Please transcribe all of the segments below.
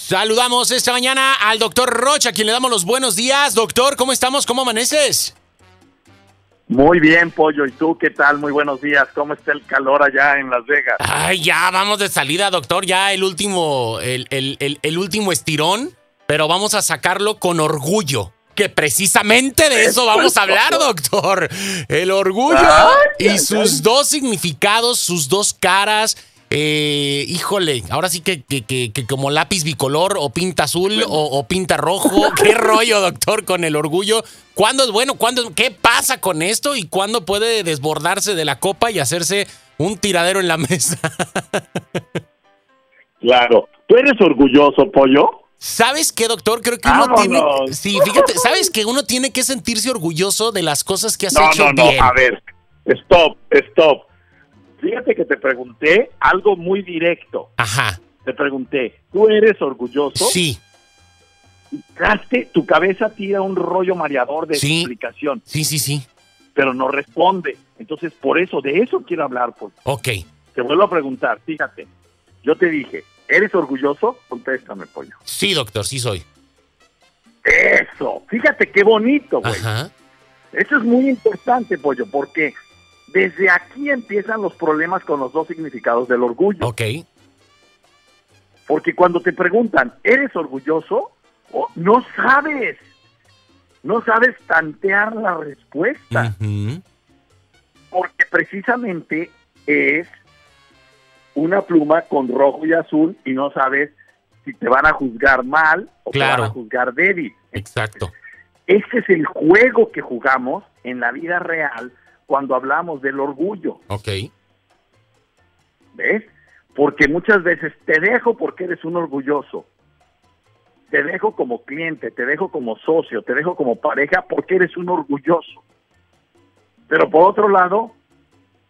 Saludamos esta mañana al doctor Rocha, a quien le damos los buenos días. Doctor, ¿cómo estamos? ¿Cómo amaneces? Muy bien, Pollo. ¿Y tú qué tal? Muy buenos días. ¿Cómo está el calor allá en Las Vegas? Ay, ya vamos de salida, doctor. Ya el último, el, el- el- el último estirón, pero vamos a sacarlo con orgullo. Que precisamente de eso vamos a hablar, doctor. El orgullo Ay, y sus ay. dos significados, sus dos caras. Eh, híjole, ahora sí que, que- que- que como lápiz bicolor o pinta azul o, o pinta rojo. ¿Qué rollo, doctor, con el orgullo? ¿Cuándo es bueno? ¿Cuándo, ¿Qué pasa con esto? ¿Y cuándo puede desbordarse de la copa y hacerse un tiradero en la mesa? Claro. ¿Tú eres orgulloso, Pollo? ¿Sabes qué, doctor? Creo que uno Vámonos. tiene. Sí, fíjate, ¿sabes que uno tiene que sentirse orgulloso de las cosas que has No, hecho no, no. bien? A ver. Stop, stop. Fíjate que te pregunté algo muy directo. Ajá. Te pregunté, ¿tú eres orgulloso? Sí, Caste, tu cabeza tira un rollo mareador de Sí. explicación, sí, sí, sí. pero no responde. Entonces, por eso, de eso quiero hablar, Pollo. Ok. Te vuelvo a preguntar, fíjate. Yo te dije, ¿eres orgulloso? Contéstame, Pollo. Sí, doctor, sí soy. Eso, fíjate qué bonito, güey. Ajá. Eso es muy importante, Pollo, porque desde aquí empiezan los problemas con los dos significados del orgullo. Ok. Porque cuando te preguntan, ¿eres orgulloso? Oh, no sabes. No sabes tantear la respuesta, porque precisamente es una pluma con rojo y azul y no sabes si te van a juzgar mal o Claro. te van a juzgar débil. Exacto. Ese es el juego que jugamos en la vida real cuando hablamos del orgullo, Ok. ¿ves? Porque muchas veces te dejo porque eres un orgulloso. Te dejo como cliente, te dejo como socio, te dejo como pareja porque eres un orgulloso. Pero por otro lado,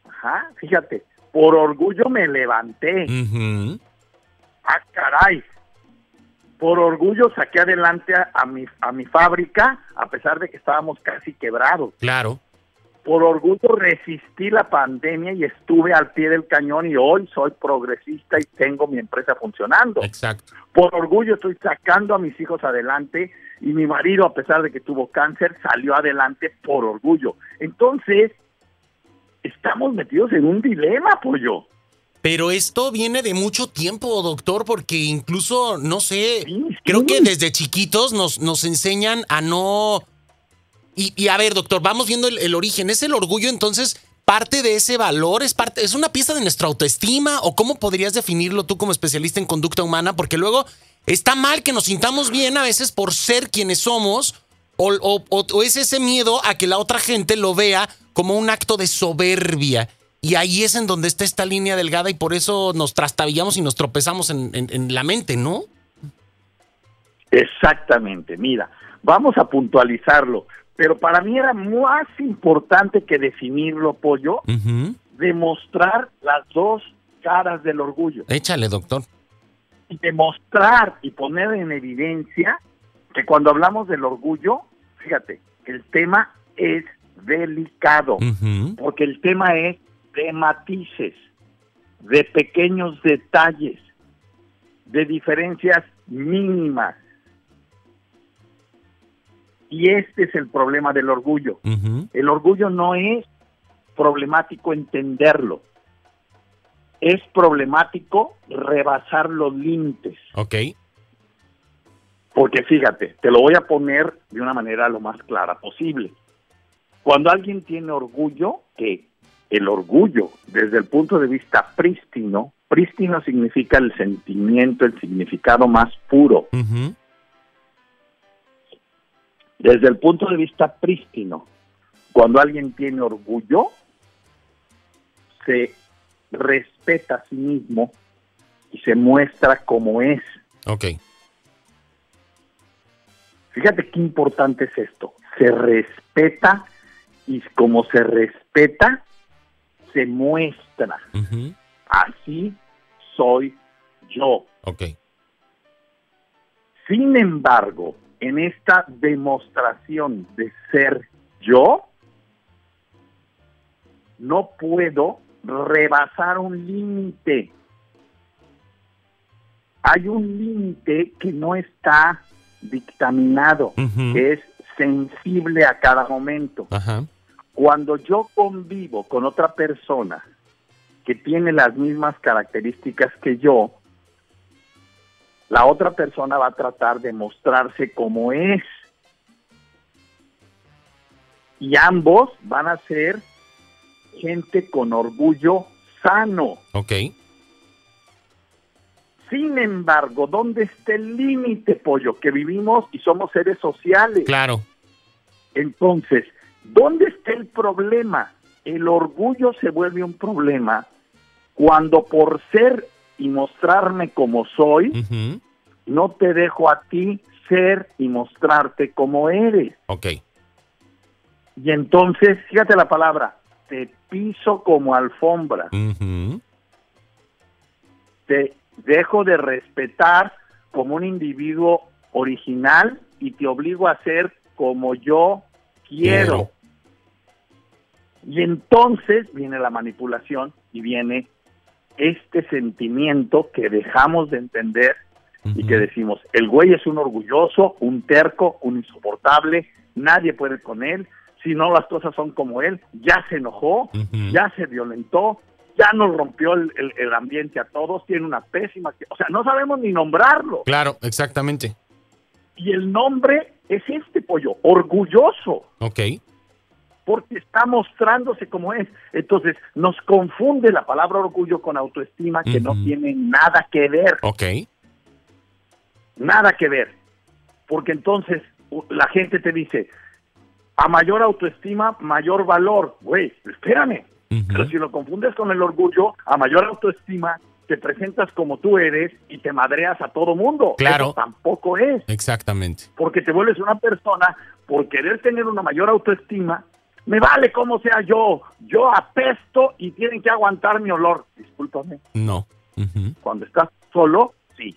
ajá, fíjate, por orgullo me levanté. Ah, caray. Por orgullo saqué adelante a, a mi, a mi fábrica a pesar de que estábamos casi quebrados. Claro. Por orgullo resistí la pandemia y estuve al pie del cañón y hoy soy progresista y tengo mi empresa funcionando. Exacto. Por orgullo estoy sacando a mis hijos adelante y mi marido, a pesar de que tuvo cáncer, salió adelante por orgullo. Entonces, estamos metidos en un dilema, pollo. Pero esto viene de mucho tiempo, doctor, porque incluso, no sé, Sí, sí. creo que desde chiquitos nos, nos enseñan a no... Y, y a ver, doctor, vamos viendo el, origen. ¿Es el orgullo entonces parte de ese valor? ¿Es, parte, ¿Es una pieza de nuestra autoestima? ¿O cómo podrías definirlo tú como especialista en conducta humana? Porque luego está mal que nos sintamos bien a veces por ser quienes somos o, es ese miedo a que la otra gente lo vea como un acto de soberbia. Y ahí es en donde está esta línea delgada y por eso nos trastabillamos y nos tropezamos en la mente, ¿no? Exactamente, mira, vamos a puntualizarlo, pero para mí era más importante que definirlo, pollo, demostrar las dos caras del orgullo. Échale, doctor. y demostrar y poner en evidencia que cuando hablamos del orgullo, fíjate, el tema es delicado, porque el tema es de matices, de pequeños detalles, de diferencias mínimas. Y este es el problema del orgullo. El orgullo no es problemático entenderlo, es problemático rebasar los límites. Ok. Porque fíjate, te lo voy a poner de una manera lo más clara posible. Cuando alguien tiene orgullo, que el orgullo, desde el punto de vista prístino, prístino significa el sentimiento, el significado más puro. Desde el punto de vista prístino, cuando alguien tiene orgullo, se respeta a sí mismo y se muestra como es. Ok. Fíjate qué importante es esto. Se respeta y como se respeta, se muestra. Así soy yo. Ok. Sin embargo, en esta demostración de ser yo, no puedo rebasar un límite. hay un límite que no está dictaminado, que es sensible a cada momento. Ajá. Cuando yo convivo con otra persona que tiene las mismas características que yo, la otra persona va a tratar de mostrarse como es. Y ambos van a ser gente con orgullo sano. Ok. Sin embargo, ¿dónde está el límite, pollo? Que vivimos y somos seres sociales. Claro. Entonces, ¿dónde está el problema? El orgullo se vuelve un problema cuando por ser y mostrarme como soy, no te dejo a ti ser y mostrarte como eres. Ok. Y entonces, fíjate la palabra, te piso como alfombra, te dejo de respetar como un individuo original y te obligo a ser como yo quiero. Y entonces viene la manipulación y viene este sentimiento que dejamos de entender y que decimos, el güey es un orgulloso, un terco, un insoportable, nadie puede con él, si no las cosas son como él, ya se enojó, ya se violentó, ya nos rompió el, el- el ambiente a todos, tiene una pésima, o sea, no sabemos ni nombrarlo. Claro, exactamente. Y el nombre es este pollo, orgulloso, Ok. Porque está mostrándose como es. Entonces, nos confunde la palabra orgullo con autoestima, que no tiene nada que ver. Ok. Nada que ver. Porque entonces la gente te dice, a mayor autoestima, mayor valor. Güey, espérame. Pero si lo confundes con el orgullo, a mayor autoestima, te presentas como tú eres y te madreas a todo mundo. Claro. Eso tampoco es. Exactamente. Porque te vuelves una persona por querer tener una mayor autoestima. Me vale como sea yo. Yo apesto y tienen que aguantar mi olor. Discúlpame. No. Ujú. Cuando estás solo, sí.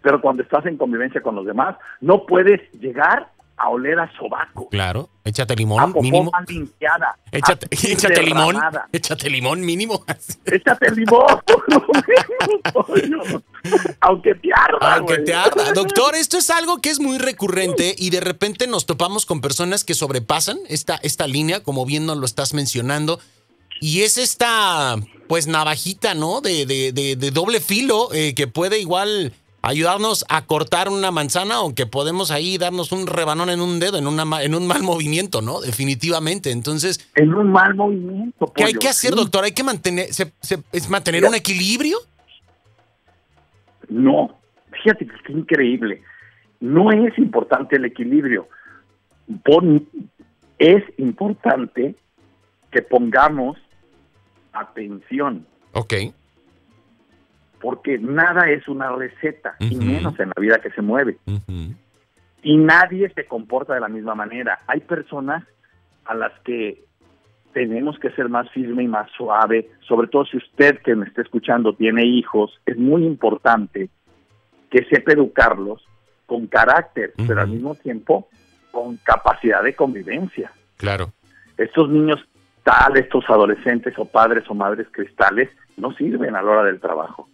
Pero cuando estás en convivencia con los demás, no puedes llegar a oler a sobaco, Claro. Échate a limón, popó mínimo. limpiada, Échate, a échate limón. Échate limón, mínimo. Échate limón, pollo. aunque te arda, Aunque te arda. Doctor, esto es algo que es muy recurrente y de repente nos topamos con personas que sobrepasan esta, esta línea, como bien nos lo estás mencionando. Y es esta, pues, navajita, ¿no? De, de, de, de doble filo eh, que puede igual ayudarnos a cortar una manzana, aunque podemos ahí darnos un rebanón en un dedo, en, una, en un mal movimiento, ¿no? Definitivamente. Entonces, En un mal movimiento, ¿qué hay pollo, que hacer, doctor? ¿Hay que mantener, se- se- es mantener un equilibrio? No, fíjate que increíble. No es importante el equilibrio. Pon- es importante que pongamos atención, Ok. porque nada es una receta, y menos en la vida que se mueve. Y nadie se comporta de la misma manera. Hay personas a las que tenemos que ser más firme y más suave, sobre todo si usted que me está escuchando tiene hijos, es muy importante que sepa educarlos con carácter, pero al mismo tiempo con capacidad de convivencia. Claro. Estos niños tal, estos adolescentes o padres o madres cristales, no sirven a la hora del trabajo,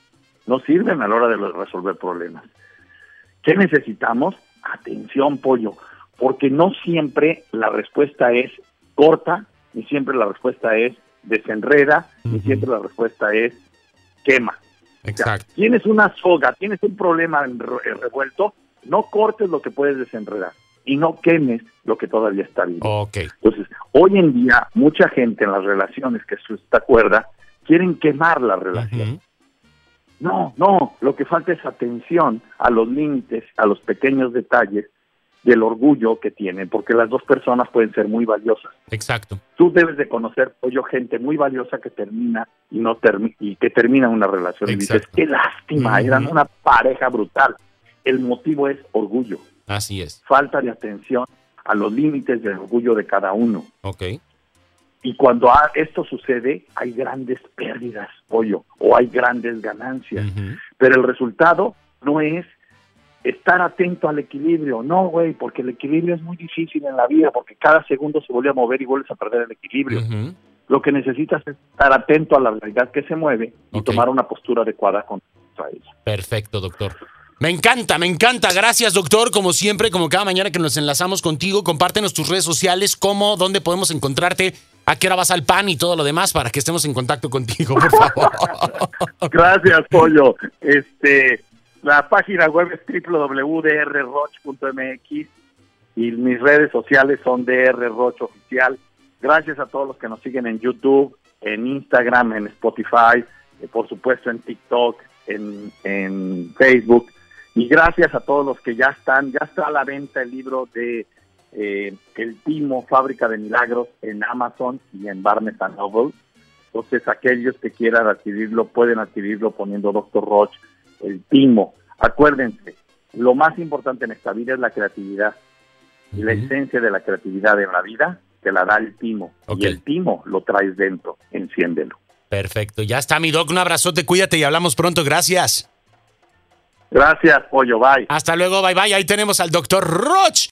no sirven a la hora de resolver problemas. ¿Qué necesitamos? Atención, pollo, porque no siempre la respuesta es corta, ni siempre la respuesta es desenreda, Ujú. siempre la respuesta es quema. O sea, Exacto. tienes una soga, tienes un problema revuelto, no cortes lo que puedes desenredar y no quemes lo que todavía está vivo. Ok. Entonces, hoy en día, mucha gente en las relaciones que se está acuerda quieren quemar la relación. No, no, lo que falta es atención a los límites, a los pequeños detalles del orgullo que tienen, porque las dos personas pueden ser muy valiosas. Exacto. Tú debes de conocer, pollo, gente muy valiosa que termina y no termi- y que termina una relación y dices, qué lástima, eran una pareja brutal. El motivo es orgullo, Así es. falta de atención a los límites del orgullo de cada uno. Ok. Y cuando esto sucede, hay grandes pérdidas, pollo, o hay grandes ganancias. Pero el resultado no es estar atento al equilibrio. No, güey, porque el equilibrio es muy difícil en la vida, porque cada segundo se vuelve a mover y vuelves a perder el equilibrio. Lo que necesitas es estar atento a la realidad que se mueve y tomar una postura adecuada con, dispuestos a ello. Perfecto, doctor. Me encanta, me encanta. Gracias, doctor. Como siempre, como cada mañana que nos enlazamos contigo, compártenos tus redes sociales, cómo, dónde podemos encontrarte, a qué hora vas al pan y todo lo demás para que estemos en contacto contigo, por favor. Gracias, Pollo. Este, la página web es www.drroch.mx y mis redes sociales son drroch oficial. Gracias a todos los que nos siguen en YouTube, en Instagram, en Spotify, eh, por supuesto en TikTok, en, en Facebook. Y gracias a todos los que ya están, ya está a la venta el libro de eh, El Timo, Fábrica de Milagros, en Amazon y en Barnes Noble. Entonces, aquellos que quieran adquirirlo, pueden adquirirlo poniendo Dr. Roch, El Timo. Acuérdense, lo más importante en esta vida es la creatividad. Y la esencia de la creatividad en la vida te la da el timo. Y el timo lo traes dentro. Enciéndelo. Perfecto, ya está mi doc. Un abrazote, cuídate y hablamos pronto. Gracias. Gracias, Pollo. Bye. Hasta luego, bye bye. Ahí tenemos al doctor Roch.